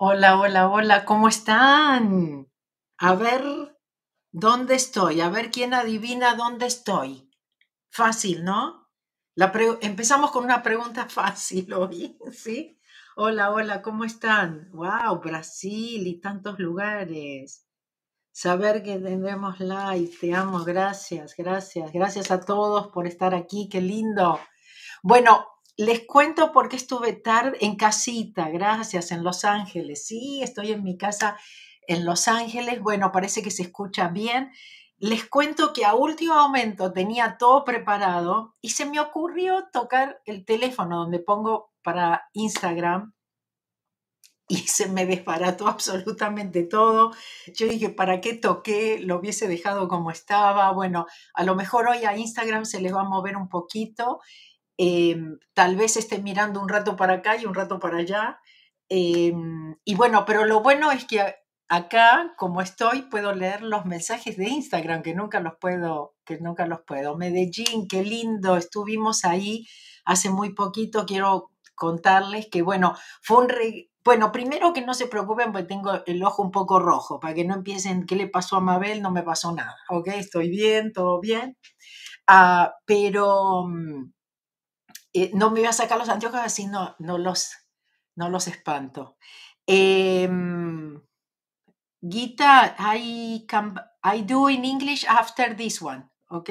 Hola, hola, hola, ¿cómo están? A ver, ¿dónde estoy? A ver quién adivina dónde estoy. Fácil, ¿no? La Empezamos con una pregunta fácil hoy, ¿sí? Hola, hola, ¿cómo están? Wow, Brasil y tantos lugares. Saber que tendremos live, te amo, gracias, gracias, gracias a todos por estar aquí, qué lindo. Bueno, les cuento por qué estuve tarde en casita, gracias, en Los Ángeles. Sí, estoy en mi casa en Los Ángeles. Bueno, parece que se escucha bien. Les cuento que a último momento tenía todo preparado y se me ocurrió tocar el teléfono donde pongo para Instagram y se me desbarató absolutamente todo. Yo dije, ¿para qué toqué? Lo hubiese dejado como estaba. Bueno, a lo mejor hoy a Instagram se les va a mover un poquito Em, tal vez esté mirando un rato para acá y un rato para allá. Em, y bueno, pero lo bueno es que acá, como estoy, puedo leer los mensajes de Instagram, que nunca los puedo, que nunca los puedo. Medellín, qué lindo, estuvimos ahí hace muy poquito, quiero contarles que, bueno, fue un... re- Bueno, primero que no se preocupen porque tengo el ojo un poco rojo, para que no empiecen, ¿qué le pasó a Mabel? No me pasó nada, ¿ok? Estoy bien, todo bien. Ah, pero... mm, eh, no me voy a sacar los anteojos así no, no, los, no los espanto. Em, Gita, I, can, I do in English after this one, ¿ok?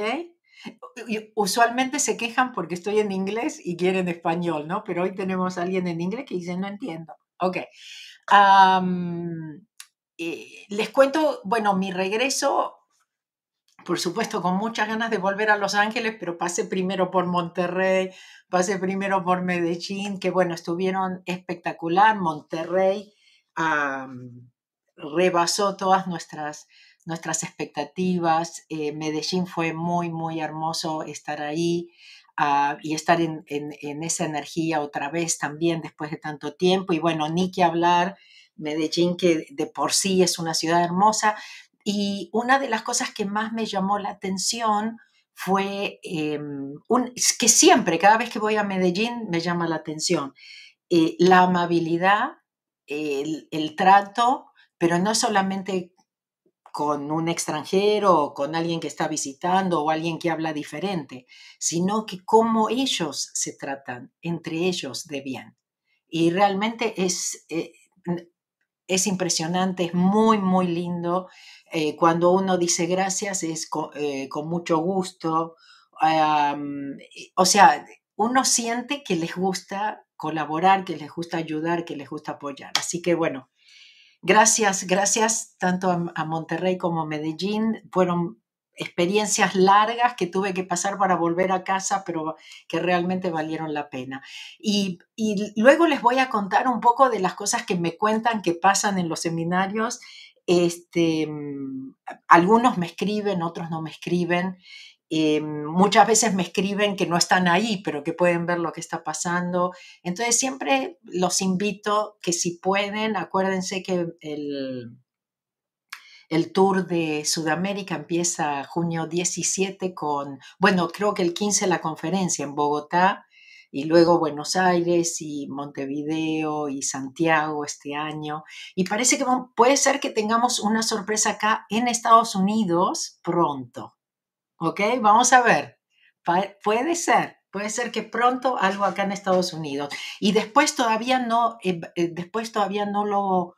Usualmente se quejan porque estoy en inglés y quieren español, ¿no? Pero hoy tenemos a alguien en inglés que dice, no entiendo. Ok. Eh, les cuento, bueno, mi regreso por supuesto, con muchas ganas de volver a Los Ángeles, pero pasé primero por Monterrey, pasé primero por Medellín, que bueno, estuvieron espectacular. Monterrey rebasó todas nuestras, nuestras expectativas. Eh, Medellín fue muy, muy hermoso estar ahí. ah, y estar en, en- en esa energía otra vez también después de tanto tiempo. Y bueno, ni que hablar, Medellín que de por sí es una ciudad hermosa, y una de las cosas que más me llamó la atención fue es que siempre, cada vez que voy a Medellín, me llama la atención eh, la amabilidad, el, el trato, pero no solamente con un extranjero o con alguien que está visitando o alguien que habla diferente, sino que cómo ellos se tratan entre ellos de bien. Y realmente es, eh, es impresionante, es muy, muy lindo. Eh, cuando uno dice gracias es eh, con, mucho gusto. O sea, uno siente que les gusta colaborar, que les gusta ayudar, que les gusta apoyar. Así que bueno, gracias, gracias tanto a, a Monterrey como a Medellín. Fueron experiencias largas que tuve que pasar para volver a casa, pero que realmente valieron la pena. Y, luego les voy a contar un poco de las cosas que me cuentan que pasan en los seminarios. Este, mm, algunos me escriben, otros no me escriben. Eh, muchas veces me escriben que no están ahí, pero que pueden ver lo que está pasando. Entonces siempre los invito que si pueden, acuérdense que el, el tour de Sudamérica empieza junio 17 con, bueno, creo que el 15 la conferencia en Bogotá y luego Buenos Aires y Montevideo y Santiago este año. Y parece que puede ser que tengamos una sorpresa acá en Estados Unidos pronto. ¿Ok? Vamos a ver. Puede ser. Puede ser que pronto algo acá en Estados Unidos. Y después todavía no, eh, eh, después todavía no lo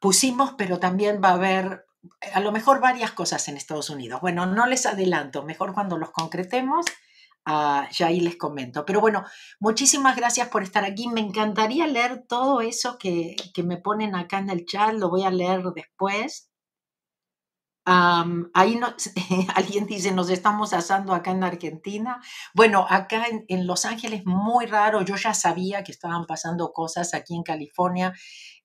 pusimos, pero también va a haber eh, a lo mejor varias cosas en Estados Unidos. Bueno, no les adelanto, mejor cuando los concretemos, ah, ya ahí les comento. Pero bueno, muchísimas gracias por estar aquí. Me encantaría leer todo eso que, que me ponen acá en el chat, lo voy a leer después. Am, ahí no, alguien dice, nos estamos asando acá en Argentina. Bueno, acá en, en Los Ángeles, muy raro. Yo ya sabía que estaban pasando cosas aquí en California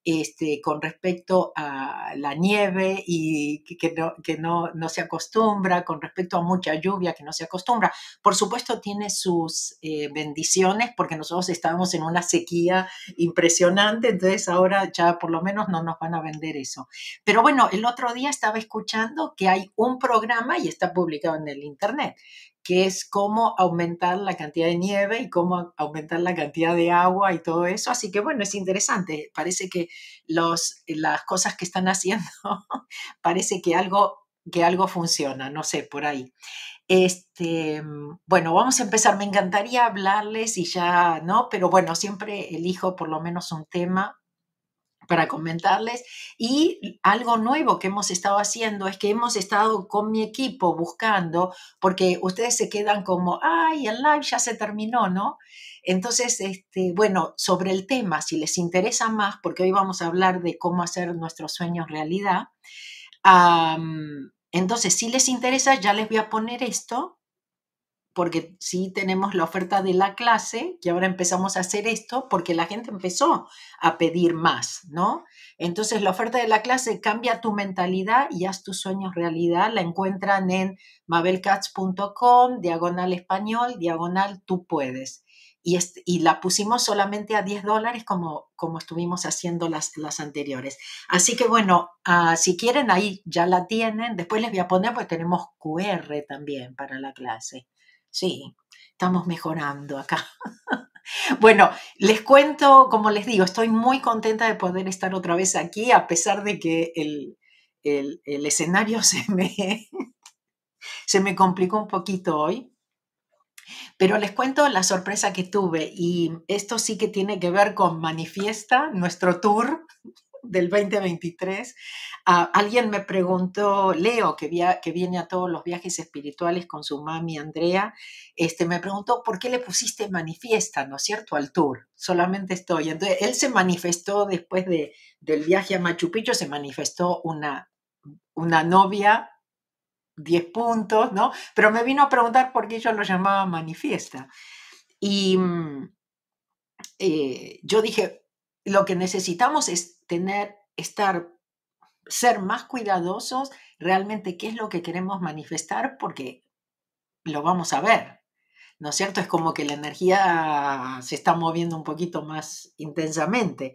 este, con respecto a la nieve y que, no, que no, no se acostumbra, con respecto a mucha lluvia que no se acostumbra. Por supuesto, tiene sus eh, bendiciones porque nosotros estábamos en una sequía impresionante, entonces ahora ya por lo menos no nos van a vender eso. Pero bueno, el otro día estaba escuchando que hay un programa y está publicado en el internet que es cómo aumentar la cantidad de nieve y cómo aumentar la cantidad de agua y todo eso. Así que bueno, es interesante. Parece que los, las cosas que están haciendo, parece que algo, que algo funciona, no sé, por ahí. Este, bueno, vamos a empezar. Me encantaría hablarles y ya, ¿no? Pero bueno, siempre elijo por lo menos un tema para comentarles. Y algo nuevo que hemos estado haciendo es que hemos estado con mi equipo buscando, porque ustedes se quedan como, ay, el live ya se terminó, ¿no? Entonces, este, bueno, sobre el tema, si les interesa más, porque hoy vamos a hablar de cómo hacer nuestros sueños realidad. entonces, si les interesa, ya les voy a poner esto porque sí tenemos la oferta de la clase, que ahora empezamos a hacer esto, porque la gente empezó a pedir más, ¿no? Entonces la oferta de la clase cambia tu mentalidad y haz tus sueños realidad. La encuentran en mabelcats.com, diagonal español, diagonal tú puedes. Y, la pusimos solamente a 10 dólares como, como estuvimos haciendo las, las anteriores. Así que bueno, ah, si quieren ahí ya la tienen. Después les voy a poner, pues tenemos QR también para la clase. Sí, estamos mejorando acá. Bueno, les cuento, como les digo, estoy muy contenta de poder estar otra vez aquí, a pesar de que el, escenario se me, se me complicó un poquito hoy. Pero les cuento la sorpresa que tuve y esto sí que tiene que ver con Manifiesta, nuestro tour del 2023. Ah, alguien me preguntó, Leo, que, que, viene a todos los viajes espirituales con su mami Andrea, este, me preguntó, ¿por qué le pusiste manifiesta, no es cierto, al tour? Solamente estoy. Entonces, él se manifestó después de, del viaje a Machu Picchu, se manifestó una, una novia 10 puntos, ¿no? Pero me vino a preguntar por qué yo lo llamaba manifiesta. Y mm, eh, yo dije, lo que necesitamos es tener, estar, ser más cuidadosos realmente qué es lo que queremos manifestar porque lo vamos a ver. ¿No es cierto? Es como que la energía se está moviendo un poquito más intensamente.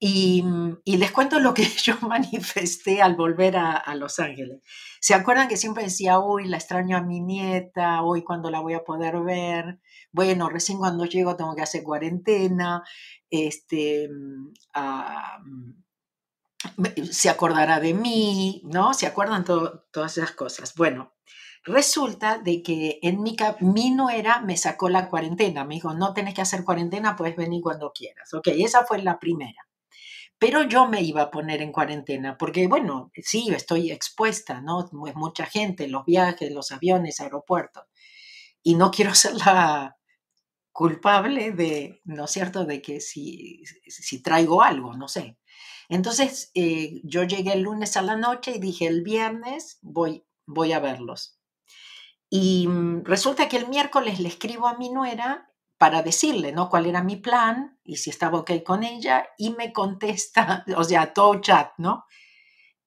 Y, les cuento lo que yo manifesté al volver a, a, Los Ángeles. ¿Se acuerdan que siempre decía, hoy la extraño a mi nieta, hoy cuando la voy a poder ver? Bueno, recién cuando llego tengo que hacer cuarentena, este, mm, ah, mm, se acordará de mí, ¿no? ¿Se acuerdan todas esas cosas? Bueno, resulta de que en mi, mi nuera me sacó la cuarentena, me dijo, no tenés que hacer cuarentena, puedes venir cuando quieras. Ok, esa fue la primera. Pero yo me iba a poner en cuarentena, porque bueno, sí, estoy expuesta, ¿no? Es mucha gente, los viajes, los aviones, aeropuertos. Y no quiero ser la, culpable de, ¿no es cierto?, de que si, si traigo algo, no sé. Entonces, eh, yo llegué el lunes a la noche y dije, el viernes voy, voy a verlos. Y mm, resulta que el miércoles le escribo a mi nuera para decirle, ¿no?, cuál era mi plan y si estaba ok con ella, y me contesta, o sea, todo chat, ¿no?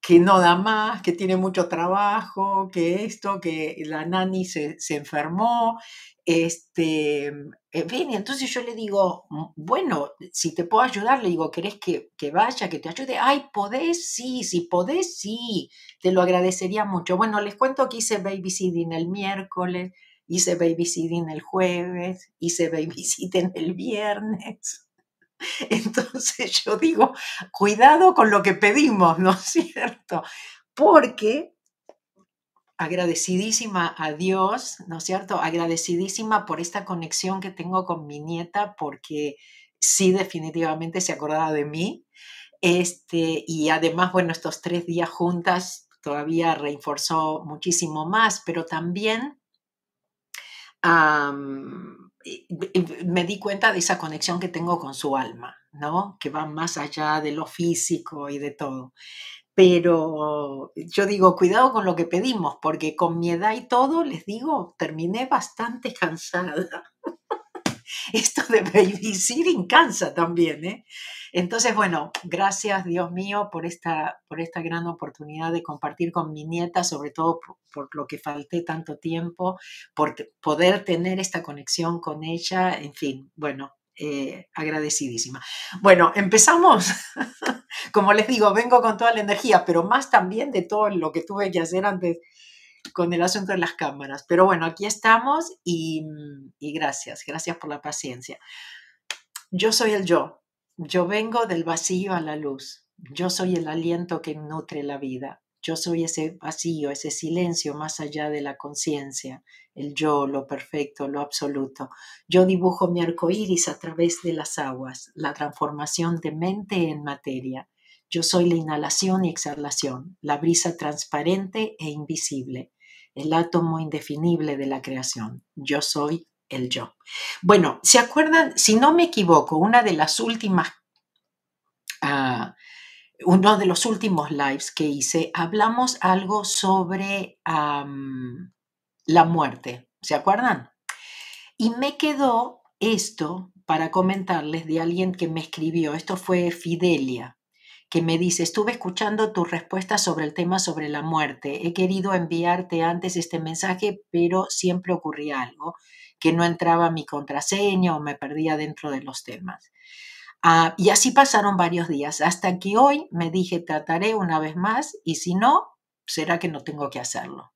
Que no da más, que tiene mucho trabajo, que esto, que la nani se, se enfermó, este, en fin, entonces yo le digo, mm, bueno, si te puedo ayudar, le digo, ¿querés que, que, vaya, que te ayude? Ay, ¿podés? Sí, si podés, sí, te lo agradecería mucho. Bueno, les cuento que hice babysitting el miércoles, hice babysitting el jueves, hice babysitting el viernes. Entonces yo digo, cuidado con lo que pedimos, ¿no es cierto? Porque agradecidísima a Dios, ¿no es cierto? Agradecidísima por esta conexión que tengo con mi nieta, porque sí definitivamente se acordaba de mí. Este, y además, bueno, estos tres días juntas todavía reforzó muchísimo más, pero también me di cuenta de esa conexión que tengo con su alma, ¿no? Que va más allá de lo físico y de todo. Pero yo digo, cuidado con lo que pedimos, porque con mi edad y todo, les digo, terminé bastante cansada. Esto de babysitting cansa también, ¿eh? Entonces, bueno, gracias Dios mío por esta, por esta gran oportunidad de compartir con mi nieta, sobre todo por, lo que falté tanto tiempo, por poder tener esta conexión con ella, en fin, bueno, eh, agradecidísima. Bueno, empezamos. Como les digo, vengo con toda la energía, pero más también de todo lo que tuve que hacer antes con el asunto de las cámaras. Pero bueno, aquí estamos y, y gracias, gracias por la paciencia. Yo soy el yo. Yo vengo del vacío a la luz. Yo soy el aliento que nutre la vida. Yo soy ese vacío, ese silencio más allá de la conciencia, el yo, lo perfecto, lo absoluto. Yo dibujo mi arco iris a través de las aguas, la transformación de mente en materia. Yo soy la inhalación y exhalación, la brisa transparente e invisible, el átomo indefinible de la creación. Yo soy el yo. Bueno, ¿se acuerdan? Si no me equivoco, una de las últimas, uh, uno de los últimos lives que hice, hablamos algo sobre la muerte. ¿Se acuerdan? Y me quedó esto para comentarles de alguien que me escribió. Esto fue Fidelia que me dice, estuve escuchando tu respuesta sobre el tema sobre la muerte. He querido enviarte antes este mensaje, pero siempre ocurría algo que no entraba mi contraseña o me perdía dentro de los temas. Ah, y así pasaron varios días, hasta que hoy me dije, trataré una vez más y si no, será que no tengo que hacerlo.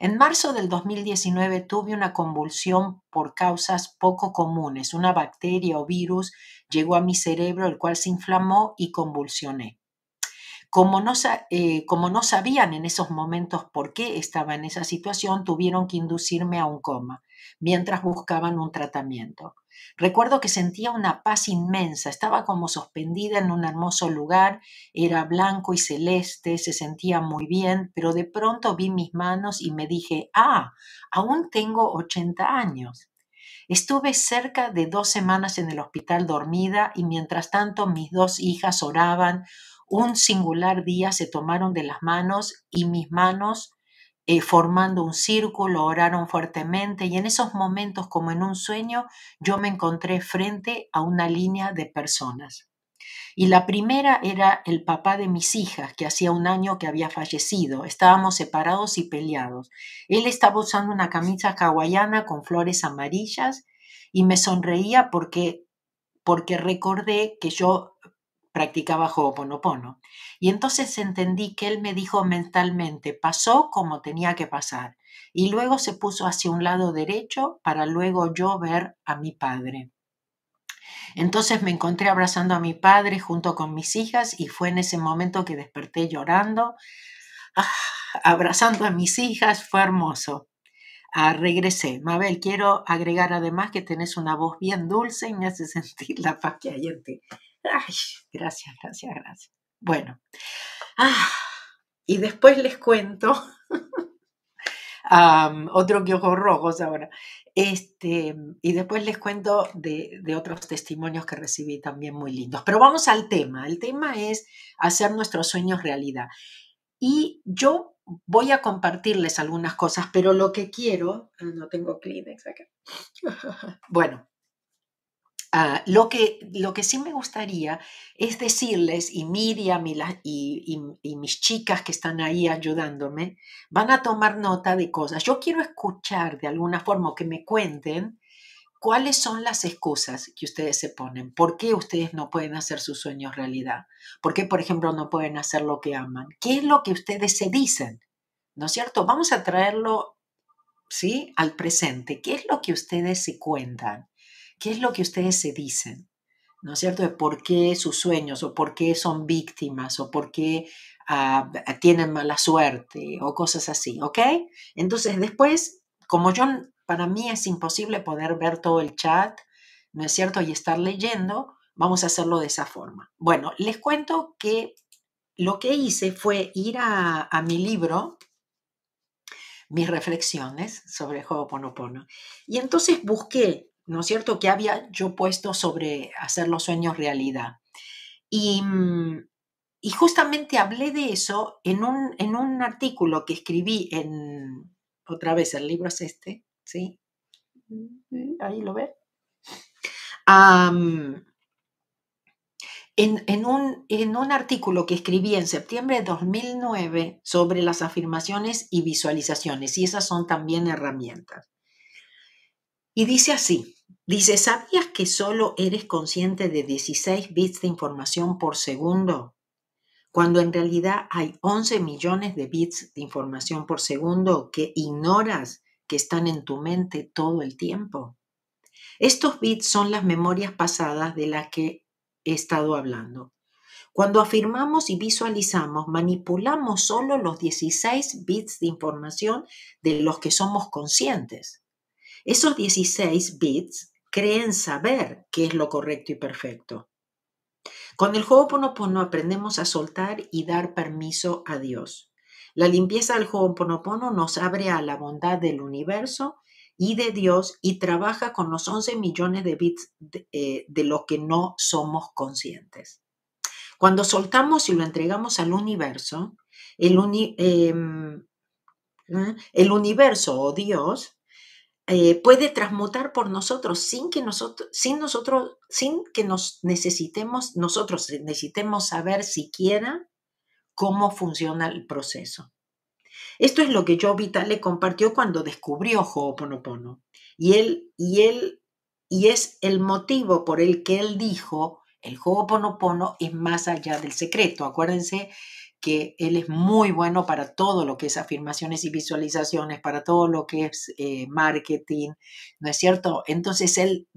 En marzo del 2019 tuve una convulsión por causas poco comunes. Una bacteria o virus llegó a mi cerebro, el cual se inflamó y convulsioné. Como no, eh, como no, sabían en esos momentos por qué estaba en esa situación, tuvieron que inducirme a un coma mientras buscaban un tratamiento. Recuerdo que sentía una paz inmensa, estaba como suspendida en un hermoso lugar, era blanco y celeste, se sentía muy bien, pero de pronto vi mis manos y me dije, ah, aún tengo 80 años. Estuve cerca de dos semanas en el hospital dormida y mientras tanto mis dos hijas oraban. Un singular día se tomaron de las manos y mis manos eh, formando un círculo, oraron fuertemente y en esos momentos, como en un sueño, yo me encontré frente a una línea de personas. Y la primera era el papá de mis hijas, que hacía un año que había fallecido. Estábamos separados y peleados. Él estaba usando una camisa hawaiana con flores amarillas y me sonreía porque, porque recordé que yo practicaba Ho'oponopono. Y entonces entendí que él me dijo mentalmente, pasó como tenía que pasar. Y luego se puso hacia un lado derecho para luego yo ver a mi padre. Entonces me encontré abrazando a mi padre junto con mis hijas y fue en ese momento que desperté llorando, ah, abrazando a mis hijas, fue hermoso. Ah, regresé. Mabel, quiero agregar además que tenés una voz bien dulce y me hace sentir la paz que hay en. Gracias, gracias, gracias. Bueno, ah, y después les cuento otro que ojos rojos ahora. Este, y después les cuento de, de, otros testimonios que recibí también muy lindos. Pero vamos al tema. El tema es hacer nuestros sueños realidad. Y yo voy a compartirles algunas cosas, pero lo que quiero, ah, no tengo Kleenex acá. Bueno, Ah, lo, que, lo que sí me gustaría es decirles, y Miriam y, y, mis chicas que están ahí ayudándome, van a tomar nota de cosas. Yo quiero escuchar de alguna forma que me cuenten cuáles son las excusas que ustedes se ponen. ¿Por qué ustedes no pueden hacer sus sueños realidad? ¿Por qué, por ejemplo, no pueden hacer lo que aman? ¿Qué es lo que ustedes se dicen? ¿No es cierto? Vamos a traerlo, ¿sí? Al presente. ¿Qué es lo que ustedes se cuentan? ¿Qué es lo que ustedes se dicen? ¿No es cierto? De por qué sus sueños o por qué son víctimas o por qué ah, tienen mala suerte o cosas así, ¿ok? Entonces después, como yo, para mí es imposible poder ver todo el chat, ¿no es cierto? Y estar leyendo, vamos a hacerlo de esa forma. Bueno, les cuento que lo que hice fue ir a, mi libro, mis reflexiones sobre Ho'oponopono, y entonces busqué ¿no es cierto?, que había yo puesto sobre hacer los sueños realidad. Y, mm, y justamente hablé de eso en un, en un artículo que escribí en, otra vez, el libro es este, ¿sí? Ahí lo ven. en, en, un, en, un, artículo que escribí en septiembre de 2009 sobre las afirmaciones y visualizaciones, y esas son también herramientas. Y dice así, Dice, ¿sabías que solo eres consciente de 16 bits de información por segundo? cuando en realidad hay 11 millones de bits de información por segundo que ignoras que están en tu mente todo el tiempo? Estos bits son las memorias pasadas de las que he estado hablando. Cuando afirmamos y visualizamos, manipulamos solo los 16 bits de información de los que somos conscientes. Esos 16 bits creen saber qué es lo correcto y perfecto. Con el Ho'oponopono aprendemos a soltar y dar permiso a Dios. La limpieza del Ho'oponopono nos abre a la bondad del universo y de Dios y trabaja con los 11 millones de bits de, eh, lo que no somos conscientes. Cuando soltamos y lo entregamos al universo, el, em, ¿eh? el universo o Dios eh, puede transmutar por nosotros sin que nosotros, sin nosotros, sin que nos necesitemos, nosotros necesitemos saber siquiera cómo funciona el proceso. Esto es lo que Joe Vitale compartió cuando descubrió Ho'oponopono. Y él, y él, y es el motivo por el que él dijo, el Ho'oponopono es más allá del secreto. Acuérdense que él es muy bueno para todo lo que es afirmaciones y visualizaciones, para todo lo que es eh, marketing, ¿no es cierto? Entonces él,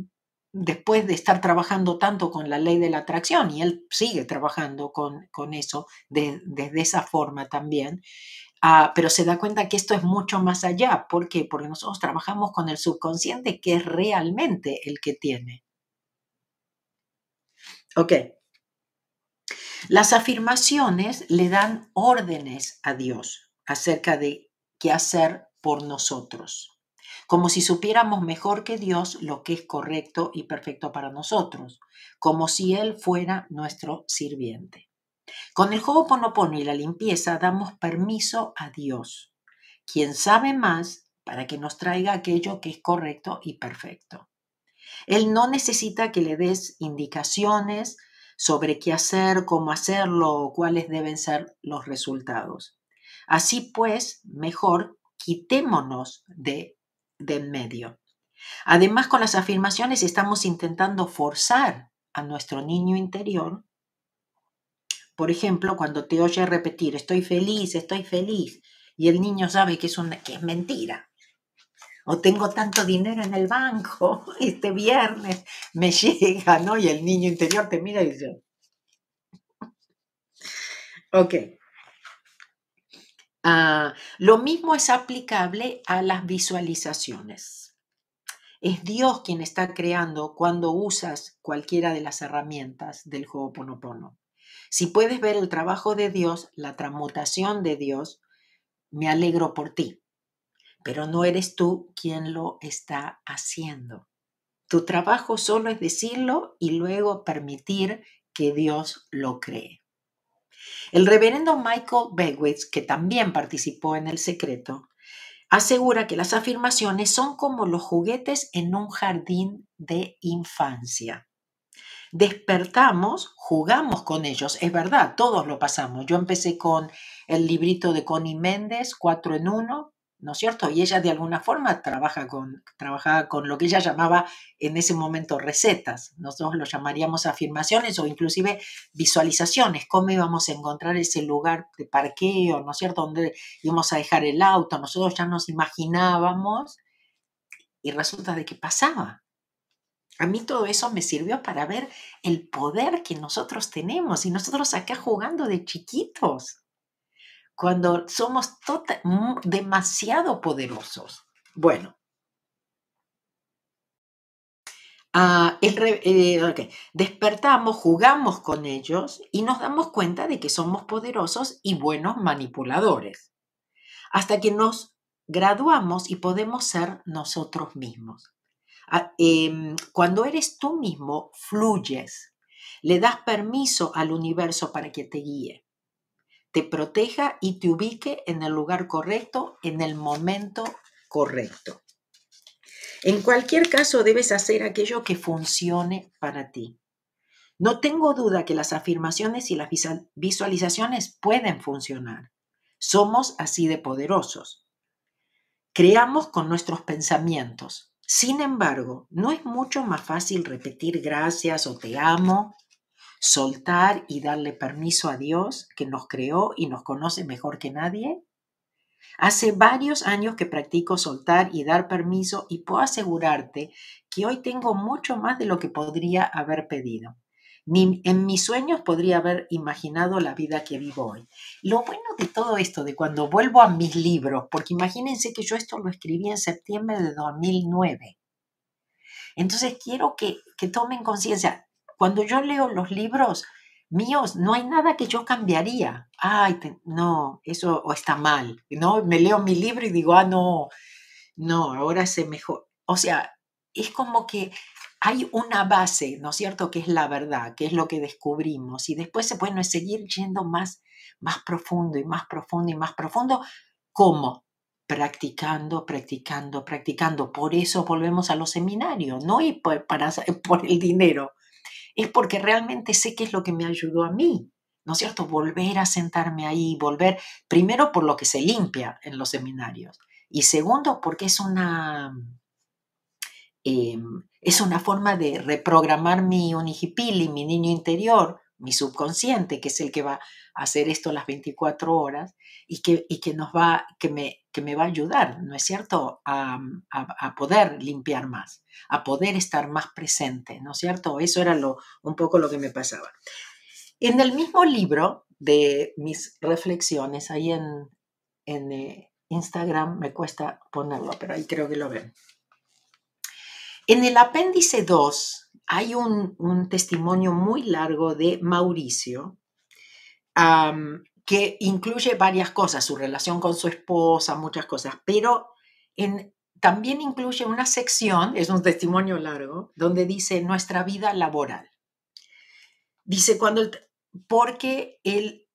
después de estar trabajando tanto con la ley de la atracción, y él sigue trabajando con, con eso desde esa forma también, ah, pero se da cuenta que esto es mucho más allá. ¿Por qué? Porque nosotros trabajamos con el subconsciente que es realmente el que tiene. Ok. Las afirmaciones le dan órdenes a Dios acerca de qué hacer por nosotros, como si supiéramos mejor que Dios lo que es correcto y perfecto para nosotros, como si Él fuera nuestro sirviente. Con el Ho'oponopono y la limpieza damos permiso a Dios, quien sabe más para que nos traiga aquello que es correcto y perfecto. Él no necesita que le des indicaciones, sobre qué hacer, cómo hacerlo cuáles deben ser los resultados. Así pues, mejor quitémonos de, de en medio. Además, con las afirmaciones estamos intentando forzar a nuestro niño interior. Por ejemplo, cuando te oye repetir, estoy feliz, estoy feliz, y el niño sabe que es, una, que es mentira, o tengo tanto dinero en el banco, este viernes me llega, ¿no? Y el niño interior te mira y dice, ok. Ah, lo mismo es aplicable a las visualizaciones. Es Dios quien está creando cuando usas cualquiera de las herramientas del Ho'oponopono. Si puedes ver el trabajo de Dios, la transmutación de Dios, me alegro por ti pero no eres tú quien lo está haciendo. Tu trabajo solo es decirlo y luego permitir que Dios lo cree. El reverendo Michael Begwitz, que también participó en El Secreto, asegura que las afirmaciones son como los juguetes en un jardín de infancia. Despertamos, jugamos con ellos, es verdad, todos lo pasamos. Yo empecé con el librito de Connie Méndez, cuatro en uno, ¿no es cierto? Y ella de alguna forma trabaja con, trabajaba con lo que ella llamaba en ese momento recetas, nosotros lo llamaríamos afirmaciones o inclusive visualizaciones, cómo íbamos a encontrar ese lugar de parqueo, ¿no es cierto?, donde íbamos a dejar el auto, nosotros ya nos imaginábamos y resulta de que pasaba. A mí todo eso me sirvió para ver el poder que nosotros tenemos y nosotros acá jugando de chiquitos cuando somos tota-, demasiado poderosos. Bueno, ah, eh, despertamos, jugamos con ellos y nos damos cuenta de que somos poderosos y buenos manipuladores, hasta que nos graduamos y podemos ser nosotros mismos. Ah, em, cuando eres tú mismo, fluyes, le das permiso al universo para que te guíe te proteja y te ubique en el lugar correcto, en el momento correcto. En cualquier caso, debes hacer aquello que funcione para ti. No tengo duda que las afirmaciones y las visualizaciones pueden funcionar. Somos así de poderosos. Creamos con nuestros pensamientos. Sin embargo, ¿no es mucho más fácil repetir gracias o te amo soltar y darle permiso a Dios que nos creó y nos conoce mejor que nadie? Hace varios años que practico soltar y dar permiso y puedo asegurarte que hoy tengo mucho más de lo que podría haber pedido. Ni en mis sueños podría haber imaginado la vida que vivo hoy. Lo bueno de todo esto, de cuando vuelvo a mis libros, porque imagínense que yo esto lo escribí en septiembre de 2009. Entonces quiero que, que tomen conciencia. Cuando yo leo los libros míos, no hay nada que yo cambiaría. Ay, no, eso está mal. ¿no? Me leo mi libro y digo, ah, no, no, ahora se mejor. O sea, es como que hay una base, ¿no es cierto?, que es la verdad, que es lo que descubrimos. Y después se puede seguir yendo más, más profundo y más profundo y más profundo. ¿Cómo? Practicando, practicando, practicando. Por eso volvemos a los seminarios, no y por, para, por el dinero. Es porque realmente sé qué es lo que me ayudó a mí. ¿no es cierto? Volver a sentarme ahí, volver, primero por lo que se limpia en los seminarios y segundo porque es una, Em, es una forma de reprogramar mi unijipili, mi niño interior, mi subconsciente, que es el que va hacer esto las 24 horas y que, y que nos va, que me, que me va a ayudar, ¿no es cierto?, a, a, poder limpiar más, a poder estar más presente, ¿no es cierto? Eso era lo, un poco lo que me pasaba. En el mismo libro de mis reflexiones, ahí en, en eh, Instagram, me cuesta ponerlo, pero ahí creo que lo ven. En el apéndice 2 hay un, testimonio muy largo de Mauricio que incluye varias cosas, su relación con su esposa, muchas cosas, pero también incluye una sección, es un testimonio largo, donde dice nuestra vida laboral. Dice cuando, porque él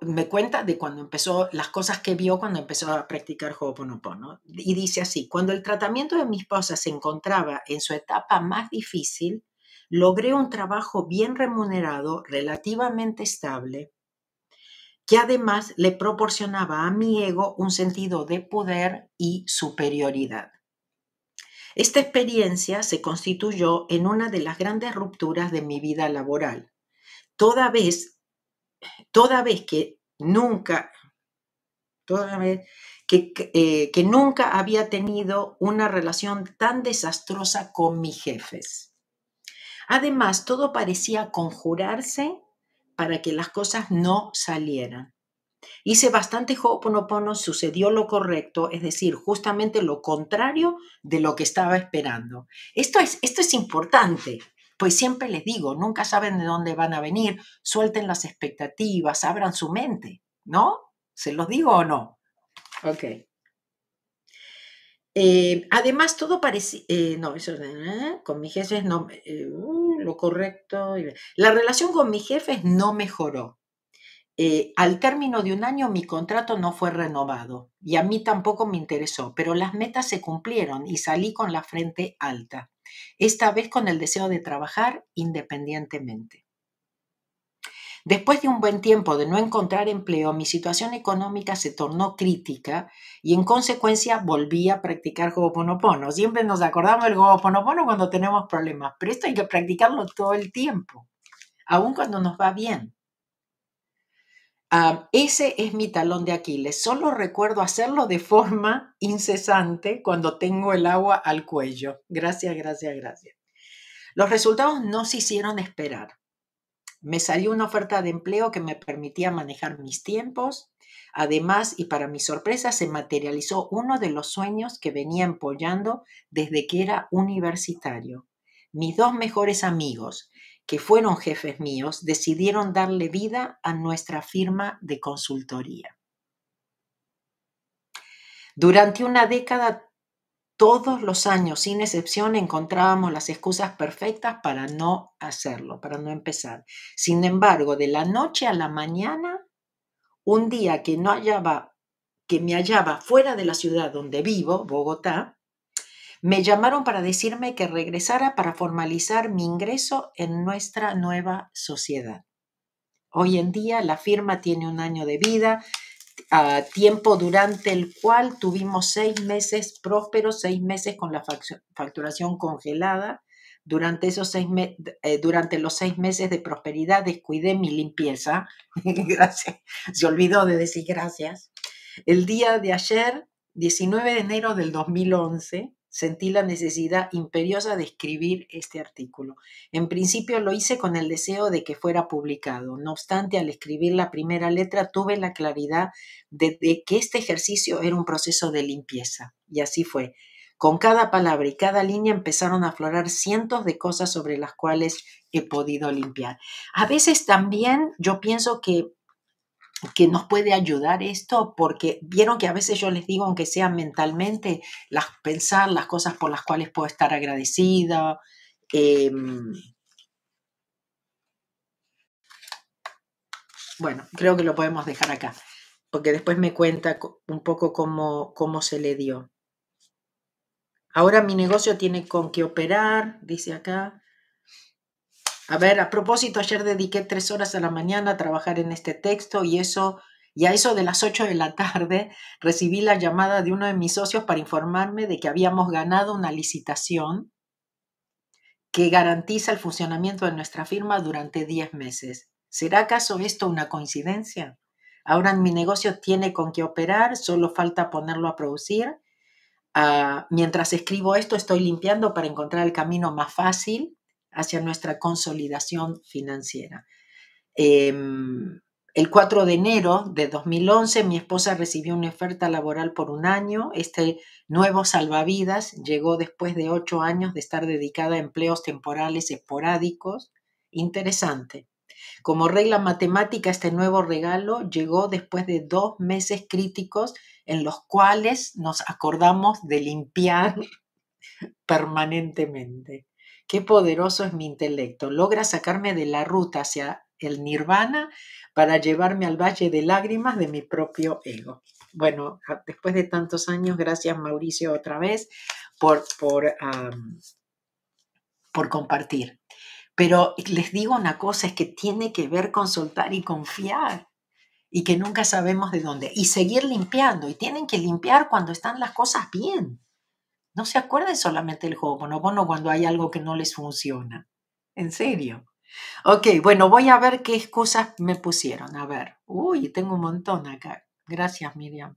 me cuenta de cuando empezó, las cosas que vio cuando empezó a practicar Ho'oponopono. Y dice así, cuando el tratamiento de mi esposa se encontraba en su etapa más difícil, logré un trabajo bien remunerado, relativamente estable, que además le proporcionaba a mi ego un sentido de poder y superioridad. Esta experiencia se constituyó en una de las grandes rupturas de mi vida laboral, toda vez toda vez que nunca, toda vez que, eh, que nunca había tenido una relación tan desastrosa con mis jefes. Además, todo parecía conjurarse para que las cosas no salieran. Hice bastante Ho'oponopono, sucedió lo correcto, es decir, justamente lo contrario de lo que estaba esperando. Esto es, esto es importante, pues siempre les digo, nunca saben de dónde van a venir, suelten las expectativas, abran su mente, ¿no? ¿Se los digo o no? Ok. Eh, además, todo parece, eh, no, eso, eh, con mis jefes no, uh, lo correcto. La relación con mis jefes no mejoró. al término de un año mi contrato no fue renovado y a mí tampoco me interesó, pero las metas se cumplieron y salí con la frente alta esta vez con el deseo de trabajar independientemente. Después de un buen tiempo de no encontrar empleo, mi situación económica se tornó crítica y en consecuencia volví a practicar Ho'oponopono. Siempre nos acordamos del Ho'oponopono cuando tenemos problemas, pero esto hay que practicarlo todo el tiempo, aun cuando nos va bien ese es mi talón de Aquiles. Solo recuerdo hacerlo de forma incesante cuando tengo el agua al cuello. Gracias, gracias, gracias. Los resultados no se hicieron esperar. Me salió una oferta de empleo que me permitía manejar mis tiempos. Además, y para mi sorpresa, se materializó uno de los sueños que venía empollando desde que era universitario. Mis dos mejores amigos, que fueron jefes míos, decidieron darle vida a nuestra firma de consultoría. Durante una década, todos los años, sin excepción, encontrábamos las excusas perfectas para no hacerlo, para no empezar. Sin embargo, de la noche a la mañana, un día que no hallaba, que me hallaba fuera de la ciudad donde vivo, Bogotá, me llamaron para decirme que regresara para formalizar mi ingreso en nuestra nueva sociedad. Hoy en día la firma tiene un año de vida, tiempo durante el cual tuvimos seis meses prósperos, seis meses con la facturación congelada, Durante, esos seis eh, durante los seis meses de prosperidad descuidé mi limpieza. gracias. Se olvidó de decir gracias. El día de ayer, 19 de enero del 2011, sentí la necesidad imperiosa de escribir este artículo. En principio lo hice con el deseo de que fuera publicado. No obstante, al escribir la primera letra tuve la claridad de, que este ejercicio era un proceso de limpieza. Y así fue. Con cada palabra y cada línea empezaron a aflorar cientos de cosas sobre las cuales he podido limpiar. A veces también yo pienso que que nos puede ayudar esto, porque vieron que a veces yo les digo, aunque sea mentalmente, las, pensar las cosas por las cuales puedo estar agradecida. Em, bueno, creo que lo podemos dejar acá, porque después me cuenta un poco cómo, cómo se le dio. Ahora mi negocio tiene con qué operar, dice acá. A ver, a propósito, ayer dediqué tres horas a la mañana a trabajar en este texto y eso, y a eso de las ocho de la tarde recibí la llamada de uno de mis socios para informarme de que habíamos ganado una licitación que garantiza el funcionamiento de nuestra firma durante diez meses. ¿Será acaso esto una coincidencia? Ahora mi negocio tiene con qué operar, solo falta ponerlo a producir. Ah, mientras escribo esto, estoy limpiando para encontrar el camino más fácil hacia nuestra consolidación financiera. Em, el 4 de enero de 2011 mi esposa recibió una oferta laboral por un año. Este nuevo salvavidas llegó después de ocho años de estar dedicada a empleos temporales esporádicos. Interesante. Como regla matemática, este nuevo regalo llegó después de dos meses críticos en los cuales nos acordamos de limpiar permanentemente. Qué poderoso es mi intelecto. Logra sacarme de la ruta hacia el nirvana para llevarme al valle de lágrimas de mi propio ego. Bueno, después de tantos años, gracias Mauricio otra vez por, por, por compartir. Pero les digo una cosa, es que tiene que ver con soltar y confiar y que nunca sabemos de dónde. Y seguir limpiando. Y tienen que limpiar cuando están las cosas bien. No se acuerden solamente del bueno cuando hay algo que no les funciona. En serio. Ok, bueno, voy a ver qué excusas me pusieron. A ver. Uy, tengo un montón acá. Gracias, Miriam.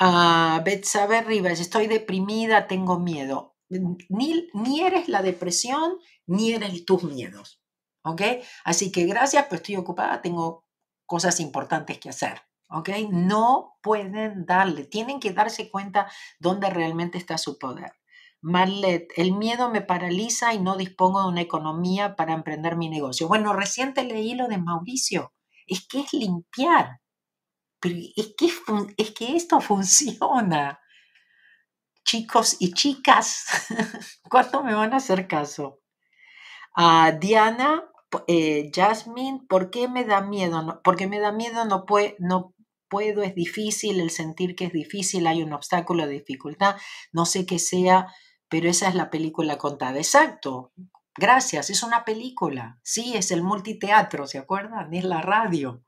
Uh, Betsabe Rivas, estoy deprimida, tengo miedo. Ni, ni eres la depresión, ni eres tus miedos. ¿Ok? Así que gracias, pues estoy ocupada, tengo cosas importantes que hacer. ¿Ok? No pueden darle, tienen que darse cuenta dónde realmente está su poder. Marlet, el miedo me paraliza y no dispongo de una economía para emprender mi negocio. Bueno, reciente leí lo de Mauricio. Es que es limpiar. Pero es que, es que esto funciona. Chicos y chicas, ¿cuánto me van a hacer caso? A Diana, eh, Jasmine, ¿por qué me da miedo? porque me da miedo, no, puede, no puedo, es difícil, el sentir que es difícil, hay un obstáculo dificultad, no sé qué sea, pero esa es la película contada. Exacto, gracias, es una película, sí, es el multiteatro, ¿se acuerdan? Es la radio.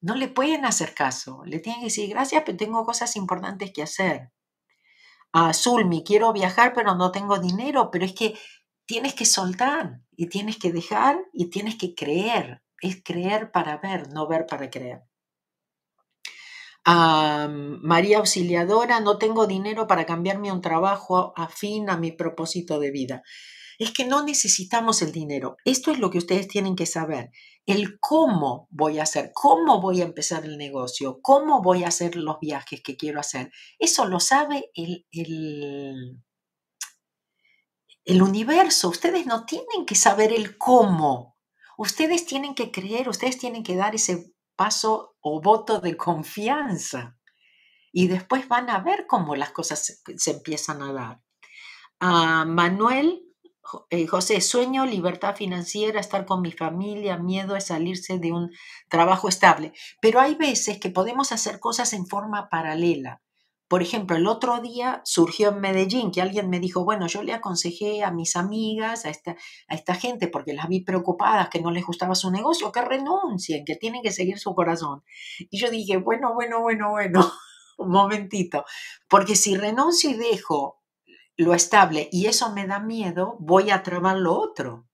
No le pueden hacer caso, le tienen que decir gracias, pero tengo cosas importantes que hacer. A Zulmi, quiero viajar, pero no tengo dinero, pero es que tienes que soltar y tienes que dejar y tienes que creer. Es creer para ver, no ver para creer. María Auxiliadora, no tengo dinero para cambiarme a un trabajo afín a mi propósito de vida. Es que no necesitamos el dinero. Esto es lo que ustedes tienen que saber. El cómo voy a hacer, cómo voy a empezar el negocio, cómo voy a hacer los viajes que quiero hacer. Eso lo sabe el, el, el universo. Ustedes no tienen que saber el cómo. Ustedes tienen que creer, ustedes tienen que dar ese paso o voto de confianza. Y después van a ver cómo las cosas se, empiezan a dar. Manuel, eh, José, sueño, libertad financiera, estar con mi familia, miedo es salirse de un trabajo estable. Pero hay veces que podemos hacer cosas en forma paralela. Por ejemplo, el otro día surgió en Medellín que alguien me dijo, bueno, yo le aconsejé a mis amigas, a esta, a esta gente, porque las vi preocupadas, que no les gustaba su negocio, que renuncien, que tienen que seguir su corazón. Y yo dije, bueno, bueno, bueno, bueno, un momentito, porque si renuncio y dejo lo estable y eso me da miedo, voy a trabar lo otro.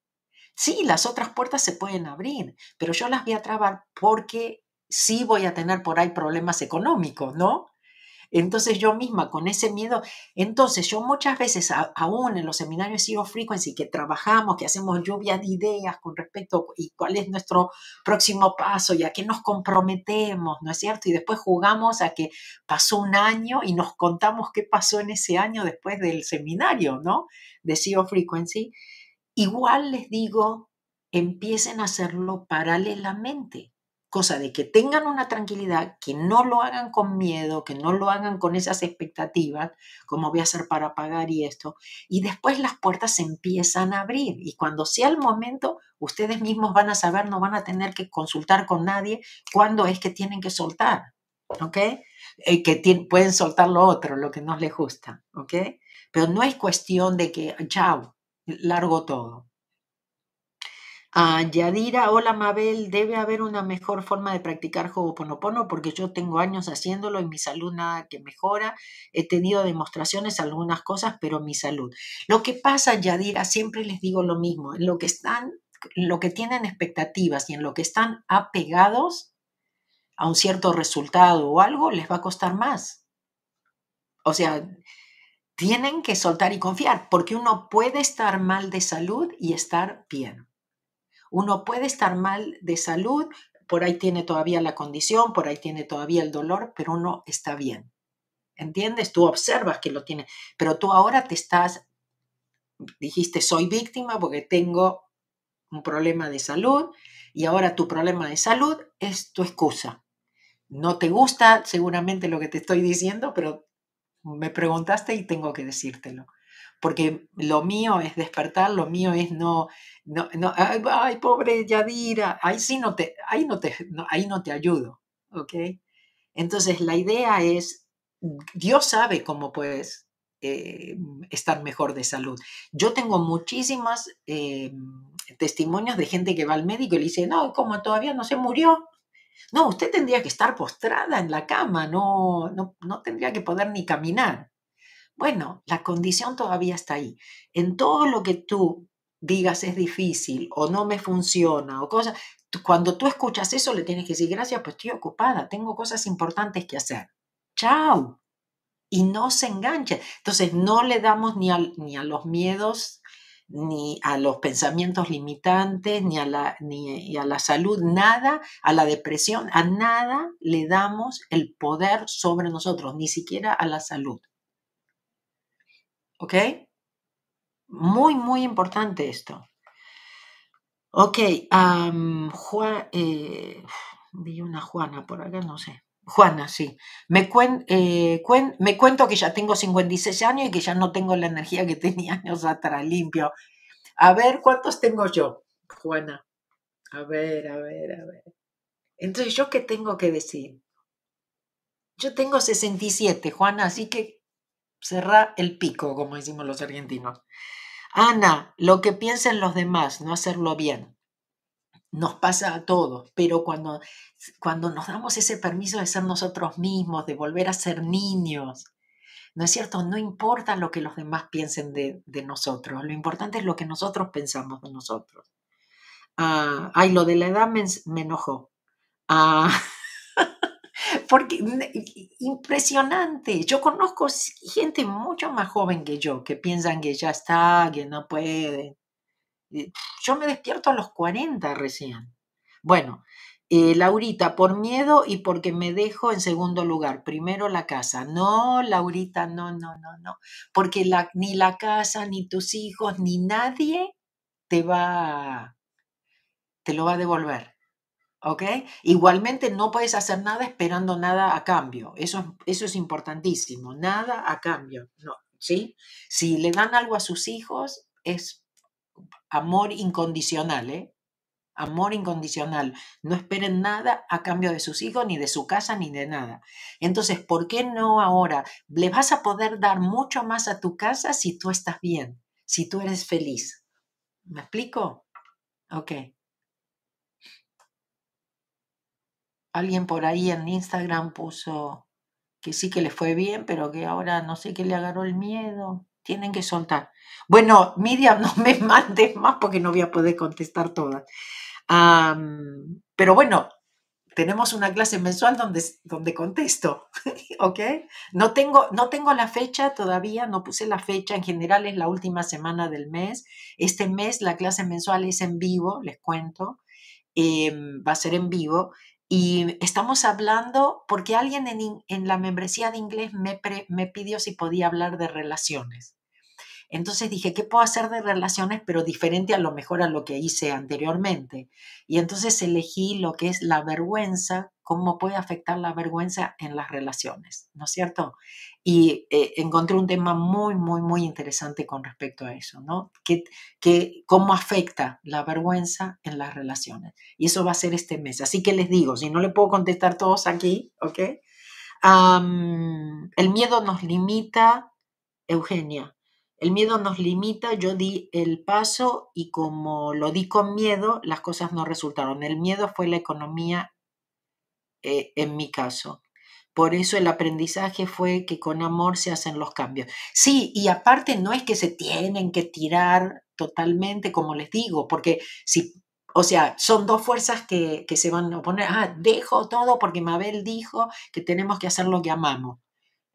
Sí, las otras puertas se pueden abrir, pero yo las voy a trabar porque sí voy a tener por ahí problemas económicos, ¿no? Entonces yo misma con ese miedo, entonces yo muchas veces aún en los seminarios Zero Frequency que trabajamos, que hacemos lluvia de ideas con respecto y cuál es nuestro próximo paso y a qué nos comprometemos, ¿no es cierto? Y después jugamos a que pasó un año y nos contamos qué pasó en ese año después del seminario, ¿no? De Zero Frequency. Igual les digo, empiecen a hacerlo paralelamente cosa de que tengan una tranquilidad, que no lo hagan con miedo, que no lo hagan con esas expectativas, como voy a hacer para pagar y esto, y después las puertas se empiezan a abrir y cuando sea el momento, ustedes mismos van a saber, no van a tener que consultar con nadie cuándo es que tienen que soltar, ¿ok? Eh, que pueden soltar lo otro, lo que no les gusta, ¿ok? Pero no es cuestión de que, chao, largo todo. A Yadira, hola Mabel, debe haber una mejor forma de practicar Ho'oponopono porque yo tengo años haciéndolo y mi salud nada que mejora. He tenido demostraciones, algunas cosas, pero mi salud. Lo que pasa, Yadira, siempre les digo lo mismo, en lo que están, lo que tienen expectativas y en lo que están apegados a un cierto resultado o algo, les va a costar más. O sea, tienen que soltar y confiar porque uno puede estar mal de salud y estar bien. Uno puede estar mal de salud, por ahí tiene todavía la condición, por ahí tiene todavía el dolor, pero uno está bien. ¿Entiendes? Tú observas que lo tiene, pero tú ahora te estás, dijiste, soy víctima porque tengo un problema de salud y ahora tu problema de salud es tu excusa. No te gusta seguramente lo que te estoy diciendo, pero me preguntaste y tengo que decírtelo porque lo mío es despertar, lo mío es no, no, no ay, pobre Yadira, ahí sí no te, ahí no te, ahí no te ayudo, ¿ok? Entonces la idea es, Dios sabe cómo puedes eh, estar mejor de salud. Yo tengo muchísimos eh, testimonios de gente que va al médico y le dice, no, como todavía no se murió. No, usted tendría que estar postrada en la cama, no, no, no tendría que poder ni caminar. Bueno, la condición todavía está ahí. En todo lo que tú digas es difícil o no me funciona o cosas, cuando tú escuchas eso le tienes que decir, gracias, pues estoy ocupada, tengo cosas importantes que hacer. Chao. Y no se enganche. Entonces, no le damos ni, ni a los miedos, ni a los pensamientos limitantes, ni a, la, ni a la salud, nada, a la depresión, a nada le damos el poder sobre nosotros, ni siquiera a la salud. ¿Ok? Muy, muy importante esto. Ok, Juan, eh, vi una Juana por acá, no sé. Juana, sí. Me, eh, me cuento que ya tengo 56 años y que ya no tengo la energía que tenía años atrás, limpio. A ver, ¿cuántos tengo yo, Juana? A ver, a ver, a ver. Entonces, ¿yo qué tengo que decir? Yo tengo 67, Juana, así que cerrar el pico, como decimos los argentinos. Ana, lo que piensen los demás, no hacerlo bien. Nos pasa a todos, pero cuando, cuando nos damos ese permiso de ser nosotros mismos, de volver a ser niños, ¿no es cierto? No importa lo que los demás piensen de, nosotros, lo importante es lo que nosotros pensamos de nosotros. Ah, ay, lo de la edad me, me enojó. Ah, porque impresionante. Yo conozco gente mucho más joven que yo que piensan que ya está, que no pueden. Yo me despierto a los 40 recién. Bueno, eh, Laurita, por miedo y porque me dejo en segundo lugar. Primero la casa. No, Laurita, no, no, no, no. Porque ni la casa, ni tus hijos, ni nadie te va, te lo va a devolver. ¿Ok? Igualmente no puedes hacer nada esperando nada a cambio. Eso, eso es importantísimo. Nada a cambio, no, ¿sí? Si le dan algo a sus hijos, es amor incondicional, ¿eh? Amor incondicional. No esperen nada a cambio de sus hijos, ni de su casa, ni de nada. Entonces, ¿por qué no ahora? Le vas a poder dar mucho más a tu casa si tú estás bien, si tú eres feliz. ¿Me explico? Ok. Alguien por ahí en Instagram puso que sí que le fue bien, pero que ahora no sé qué le agarró el miedo. tienen que soltar. Bueno, Miriam, no me mandes más porque no voy a poder contestar todas. pero bueno, tenemos una clase mensual donde, donde contesto, ¿ok? No tengo, no tengo la fecha todavía, no puse la fecha, en general es la última semana del mes. Este mes la clase mensual es en vivo, les cuento, em, va a ser en vivo. Y estamos hablando, porque alguien en, en la membresía de inglés me, me pidió si podía hablar de relaciones. Entonces dije, ¿qué puedo hacer de relaciones, pero diferente a lo mejor a lo que hice anteriormente? Y entonces elegí lo que es la vergüenza, cómo puede afectar la vergüenza en las relaciones, ¿no es cierto? Y eh, encontré un tema muy, muy, muy interesante con respecto a eso, ¿no? Que, que, ¿Cómo afecta la vergüenza en las relaciones? Y eso va a ser este mes. Así que les digo, si no le puedo contestar todos aquí, ¿ok? el miedo nos limita, Eugenia, el miedo nos limita, yo di el paso y como lo di con miedo, las cosas no resultaron. El miedo fue la economía eh, en mi caso. Por eso el aprendizaje fue que con amor se hacen los cambios. Sí, y aparte no es que se tienen que tirar totalmente, como les digo, porque si, o sea, son dos fuerzas que, se van a oponer. Ah, dejo todo porque Mabel dijo que tenemos que hacer lo que amamos.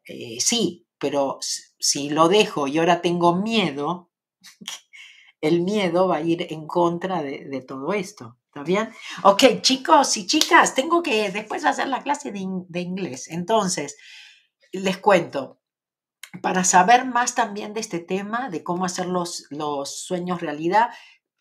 Eh, sí, pero si lo dejo y ahora tengo miedo, el miedo va a ir en contra de, todo esto. ¿Está bien? Ok, chicos y chicas, tengo que después hacer la clase de, inglés. Entonces, les cuento, para saber más también de este tema, de cómo hacer los sueños realidad,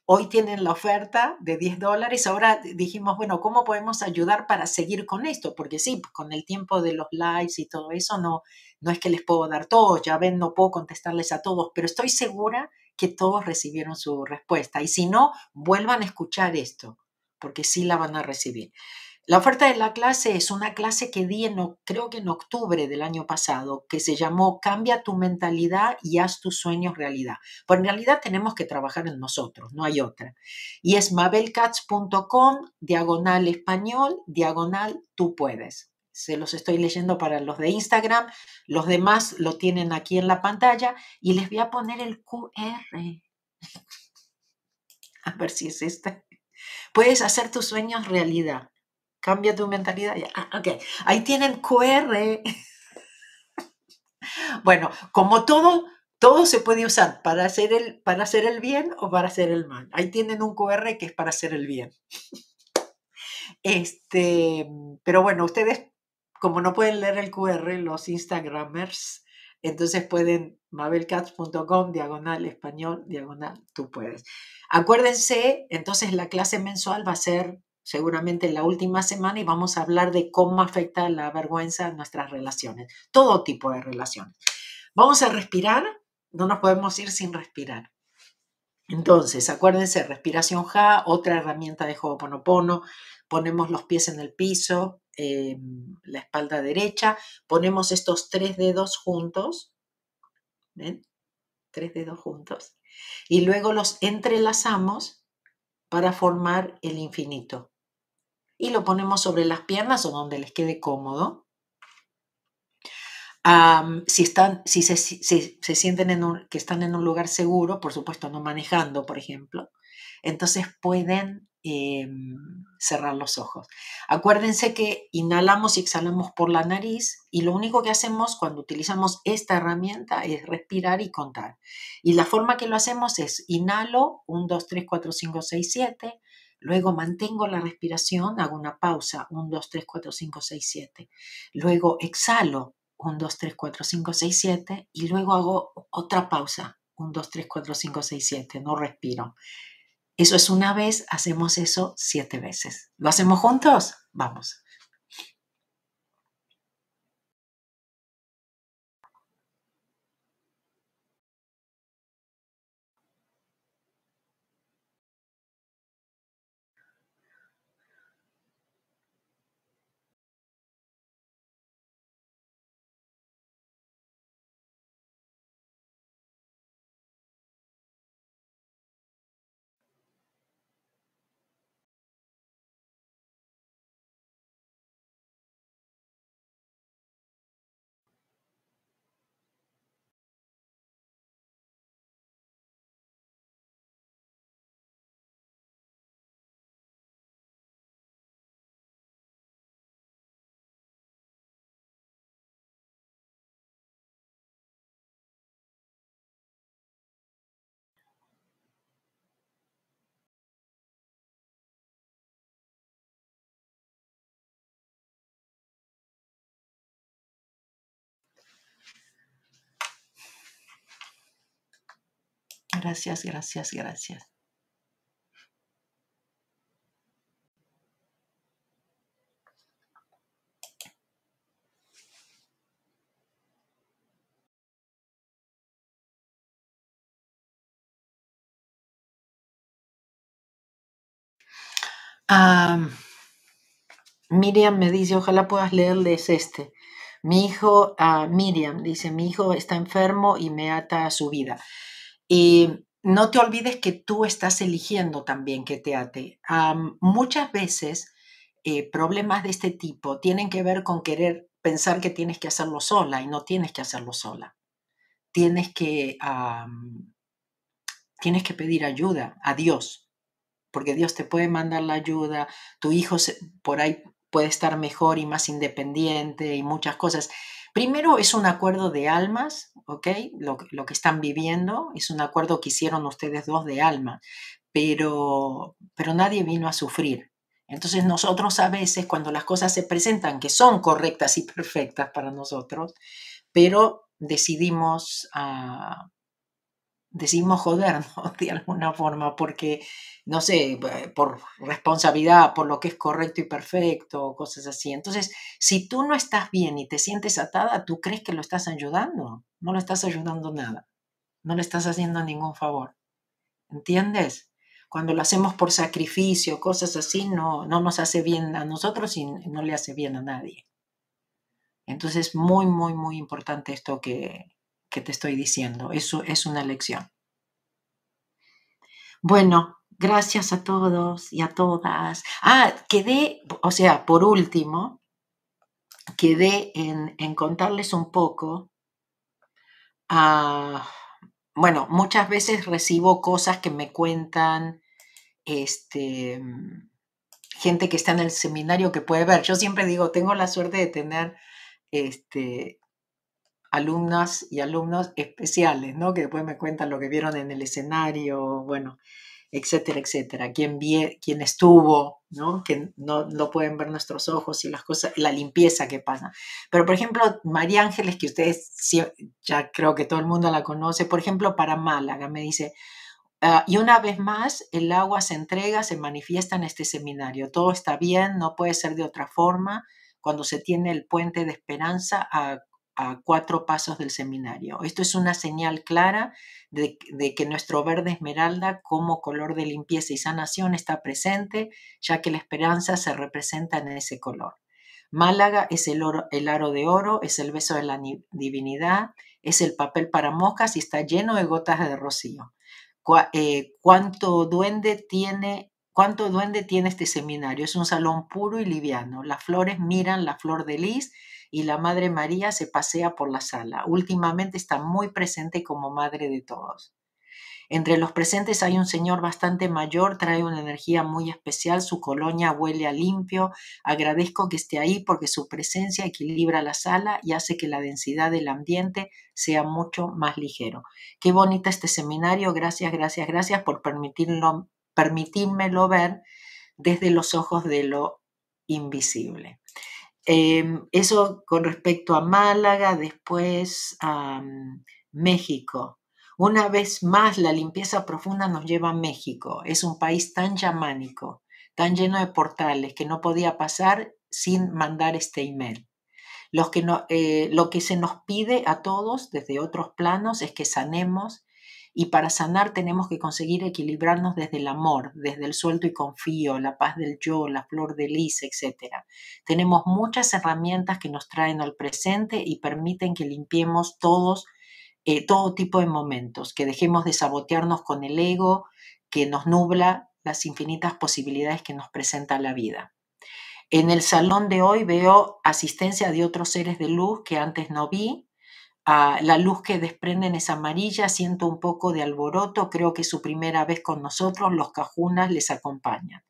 Hoy tienen la oferta de 10 dólares. Ahora dijimos, bueno, ¿cómo podemos ayudar para seguir con esto? Porque sí, pues, con el tiempo de los lives y todo eso, no, no es que les puedo dar todo. Ya ven, no puedo contestarles a todos, pero estoy segura que todos recibieron su respuesta. Y si no, vuelvan a escuchar esto, porque sí la van a recibir. La oferta de la clase es una clase que di en, creo que en octubre del año pasado, que se llamó Cambia tu mentalidad y haz tus sueños realidad. Pues en realidad tenemos que trabajar en nosotros, no hay otra. Y es mabelcats.com, diagonal español, diagonal tú puedes. Se los estoy leyendo para los de Instagram, los demás lo tienen aquí en la pantalla y les voy a poner el QR. A ver si es este. Puedes hacer tus sueños realidad. Cambia tu mentalidad. Ah, ok. Ahí tienen QR. bueno, como todo, todo se puede usar para hacer, el, para hacer el bien o para hacer el mal. Ahí tienen un QR que es para hacer el bien. este, pero bueno, ustedes, como no pueden leer el QR, los Instagramers, entonces pueden mabelcats.com, diagonal español, diagonal, tú puedes. Acuérdense, entonces la clase mensual va a ser seguramente la última semana y vamos a hablar de cómo afecta la vergüenza en nuestras relaciones, todo tipo de relaciones. Vamos a respirar, no nos podemos ir sin respirar. Entonces, acuérdense, respiración Ja, otra herramienta de Ho'oponopono, ponemos los pies en el piso, em, la espalda derecha, ponemos estos tres dedos juntos. Tres dedos juntos, y luego los entrelazamos para formar el infinito y lo ponemos sobre las piernas o donde les quede cómodo. si están, si se, sienten en que están en un lugar seguro, por supuesto no manejando, por ejemplo, entonces pueden em, cerrar los ojos. Acuérdense que inhalamos y exhalamos por la nariz y lo único que hacemos cuando utilizamos esta herramienta es respirar y contar. Y la forma que lo hacemos es inhalo 1, 2, 3, 4, 5, 6, 7, Luego mantengo la respiración, hago una pausa, 1, 2, 3, 4, 5, 6, 7. Luego exhalo, 1, 2, 3, 4, 5, 6, 7. Y luego hago otra pausa, 1, 2, 3, 4, 5, 6, 7. No respiro. Eso es una vez, hacemos eso siete veces. ¿Lo hacemos juntos? Vamos. Gracias, gracias, gracias. Miriam me dice, ojalá puedas leerles este. Mi hijo, uh, Miriam, dice, mi hijo está enfermo y me ata a su vida. Y no te olvides que tú estás eligiendo también que te ate. muchas veces eh, problemas de este tipo tienen que ver con querer pensar que tienes que hacerlo sola y no tienes que hacerlo sola. Tienes que, tienes que pedir ayuda a Dios, porque Dios te puede mandar la ayuda, tu hijo por ahí puede estar mejor y más independiente y muchas cosas. Primero es un acuerdo de almas, ¿ok? Lo, que están viviendo es un acuerdo que hicieron ustedes dos de alma, pero, pero nadie vino a sufrir. Entonces nosotros a veces cuando las cosas se presentan que son correctas y perfectas para nosotros, pero decidimos uh, decidimos jodernos de alguna forma, porque, no sé, eh, por responsabilidad, por lo que es correcto y perfecto, cosas así. Entonces, si tú no estás bien y te sientes atada, tú crees que lo estás ayudando. No lo estás ayudando nada. No le estás haciendo ningún favor. ¿Entiendes? Cuando lo hacemos por sacrificio, cosas así, no, no nos hace bien a nosotros y no le hace bien a nadie. Entonces, muy, muy, muy importante esto que, que te estoy diciendo. Eso es una lección. Bueno, gracias a todos y a todas. Ah, quedé, o sea, por último, quedé en, contarles un poco. Ah, bueno, muchas veces recibo cosas que me cuentan este, gente que está en el seminario que puede ver. Yo siempre digo, tengo la suerte de tener este, alumnas y alumnos especiales, ¿no? Que después me cuentan lo que vieron en el escenario, bueno, etcétera, etcétera. Quién, quién estuvo, ¿no? Que no, no pueden ver nuestros ojos y las cosas, la limpieza que pasa. Pero, por ejemplo, María Ángeles, que ustedes ya creo que todo el mundo la conoce, por ejemplo, para Málaga, me dice, ah, y una vez más, el agua se entrega, se manifiesta en este seminario. Todo está bien, no puede ser de otra forma cuando se tiene el puente de esperanza a a cuatro pasos del seminario. Esto es una señal clara de, que nuestro verde esmeralda como color de limpieza y sanación está presente, ya que la esperanza se representa en ese color. Málaga es el, oro, el aro de oro, es el beso de la divinidad, es el papel para moscas y está lleno de gotas de rocío. Eh, ¿Cuánto duende tiene ¿Cuánto duende tiene este seminario? Es un salón puro y liviano. Las flores miran la flor de lis y la Madre María se pasea por la sala. Últimamente está muy presente como madre de todos. Entre los presentes hay un señor bastante mayor, trae una energía muy especial, su colonia huele a limpio. Agradezco que esté ahí porque su presencia equilibra la sala y hace que la densidad del ambiente sea mucho más ligero. Qué bonita este seminario, gracias, gracias, gracias por permitirlo, permitírmelo ver desde los ojos de lo invisible. Em, eso con respecto a Málaga, después a México. Una vez más, la limpieza profunda nos lleva a México. Es un país tan chamánico, tan lleno de portales, que no podía pasar sin mandar este email. Que no, eh, lo que se nos pide a todos desde otros planos es que sanemos y para sanar tenemos que conseguir equilibrarnos desde el amor, desde el suelto y confío, la paz del yo, la flor de lis, etc. Tenemos muchas herramientas que nos traen al presente y permiten que limpiemos todos, eh, todo tipo de momentos, que dejemos de sabotearnos con el ego que nos nubla las infinitas posibilidades que nos presenta la vida. En el salón de hoy veo asistencia de otros seres de luz que antes no vi, la luz que desprenden es amarilla, siento un poco de alboroto, creo que es su primera vez con nosotros, los cajunas les acompañan.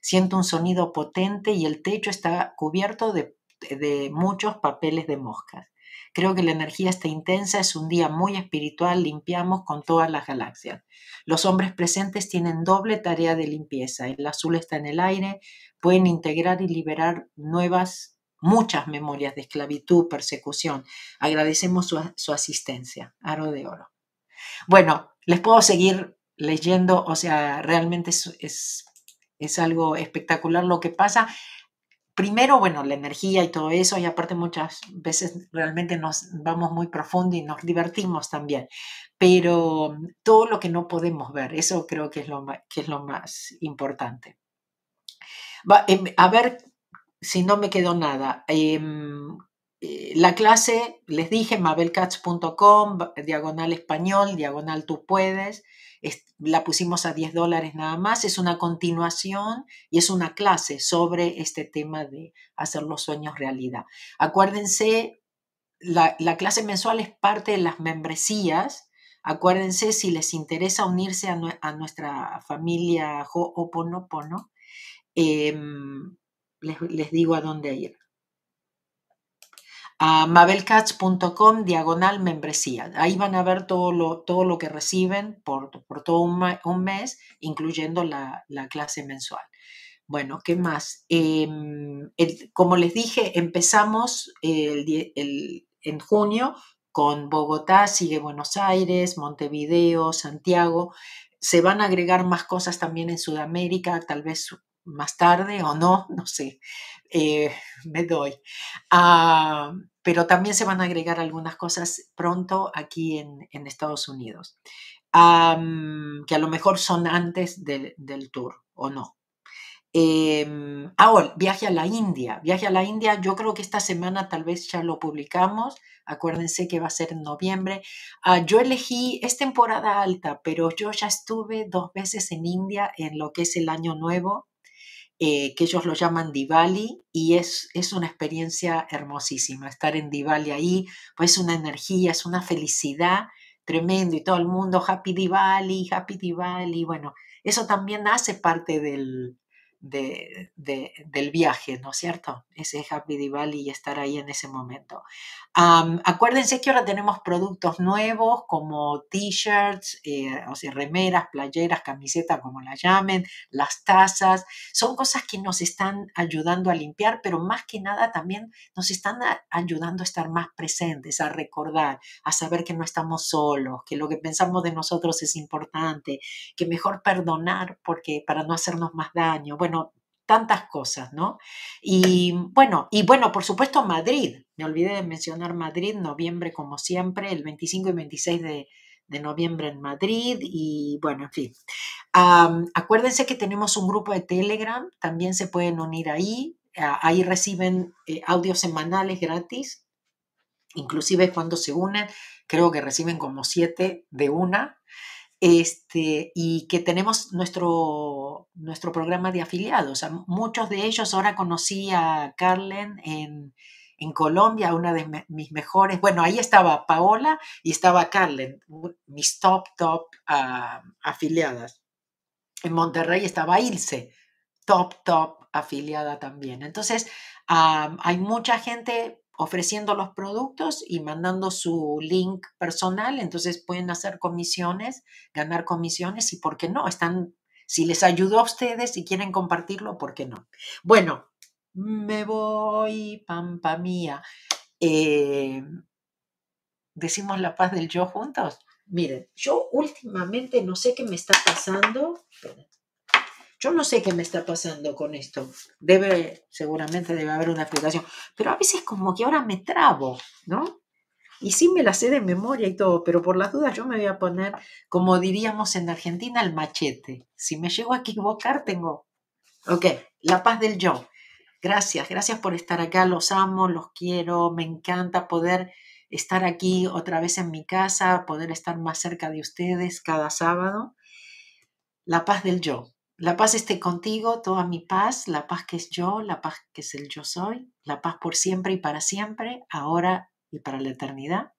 Siento un sonido potente y el techo está cubierto de, de muchos papeles de moscas. Creo que la energía está intensa, es un día muy espiritual, limpiamos con todas las galaxias. Los hombres presentes tienen doble tarea de limpieza. El azul está en el aire, pueden integrar y liberar nuevas muchas memorias de esclavitud, persecución. Agradecemos su, asistencia. Aro de oro. Bueno, les puedo seguir leyendo, o sea, realmente es, es, algo espectacular lo que pasa. Primero, bueno, la energía y todo eso, y aparte muchas veces realmente nos vamos muy profundo y nos divertimos también, pero todo lo que no podemos ver, eso creo que es lo, que es lo más importante. Em, a ver si no me quedó nada. Em, eh, la clase, les dije, mabelcats.com, diagonal español, diagonal tú puedes. la pusimos a 10 dólares nada más. Es una continuación y es una clase sobre este tema de hacer los sueños realidad. Acuérdense, la, clase mensual es parte de las membresías. Acuérdense, si les interesa unirse a, nuestra familia Ho'oponopono, eh, les, digo a dónde ir a mabelcats.com diagonal membresía. Ahí van a ver todo lo, todo lo que reciben por, por todo un, mes, incluyendo la, clase mensual. Bueno, ¿qué más? Em, como les dije, empezamos en junio con Bogotá, sigue Buenos Aires, Montevideo, Santiago. Se van a agregar más cosas también en Sudamérica, tal vez más tarde o no, no sé, eh, me doy. Ah, pero también se van a agregar algunas cosas pronto aquí en, Estados Unidos, que a lo mejor son antes del, tour o no. Eh, ahora, viaje a la India. Viaje a la India, yo creo que esta semana tal vez ya lo publicamos. Acuérdense que va a ser en noviembre. Ah, yo elegí, es temporada alta, pero yo ya estuve dos veces en India en lo que es el año nuevo eh, que ellos lo llaman Diwali y es, es una experiencia hermosísima. Estar en Diwali ahí, pues una energía, es una felicidad tremendo y todo el mundo Happy Diwali, Happy Diwali. Bueno, eso también hace parte del, del viaje, ¿no es cierto? Ese Happy Diwali y estar ahí en ese momento. acuérdense que ahora tenemos productos nuevos como t-shirts, eh, o sea, remeras, playeras, camisetas, como la llamen, las tazas. Son cosas que nos están ayudando a limpiar, pero más que nada también nos están ayudando a estar más presentes, a recordar, a saber que no estamos solos, que lo que pensamos de nosotros es importante, que mejor perdonar porque para no hacernos más daño. Bueno, tantas cosas, ¿no? Y bueno, y bueno, por supuesto Madrid, me olvidé de mencionar Madrid, noviembre como siempre, el 25 y 26 de, noviembre en Madrid y bueno, en fin. acuérdense que tenemos un grupo de Telegram, también se pueden unir ahí, ahí reciben eh, audios semanales gratis, inclusive cuando se unen, creo que reciben como siete de una, este, y que tenemos nuestro, nuestro programa de afiliados. muchos de ellos, ahora conocí a Carlen en, Colombia, una de mis mejores, bueno, ahí estaba Paola y estaba Carlen, mis top, top ah, afiliadas. En Monterrey estaba Ilse, top, top afiliada también. Entonces, ah, hay mucha gente ofreciendo los productos y mandando su link personal, entonces pueden hacer comisiones, ganar comisiones y por qué no, están, si les ayudó a ustedes y quieren compartirlo, ¿por qué no? Bueno, me voy, pampa mía. Eh, decimos la paz del yo juntos. Miren, yo últimamente no sé qué me está pasando. Yo no sé qué me está pasando con esto. Debe, seguramente debe haber una explicación. Pero a veces como que ahora me trabo, ¿no? Y sí me la sé de memoria y todo, pero por las dudas yo me voy a poner, como diríamos en Argentina, el machete. Si me llego a equivocar, tengo... Ok, la paz del yo. Gracias, gracias por estar acá. Los amo, los quiero. Me encanta poder estar aquí otra vez en mi casa, poder estar más cerca de ustedes cada sábado. La paz del yo. La paz esté contigo, toda mi paz, la paz que es yo, la paz que es el yo soy, la paz por siempre y para siempre, ahora y para la eternidad.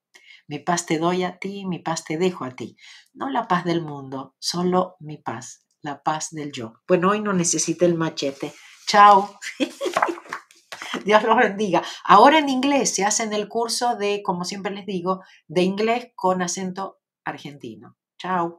Mi paz te doy a ti, mi paz te dejo a ti. No la paz del mundo, solo mi paz, la paz del yo. Bueno, hoy no necesité el machete. Chao. Dios los bendiga. Ahora en inglés se hace en el curso de, como siempre les digo, de inglés con acento argentino. Chao.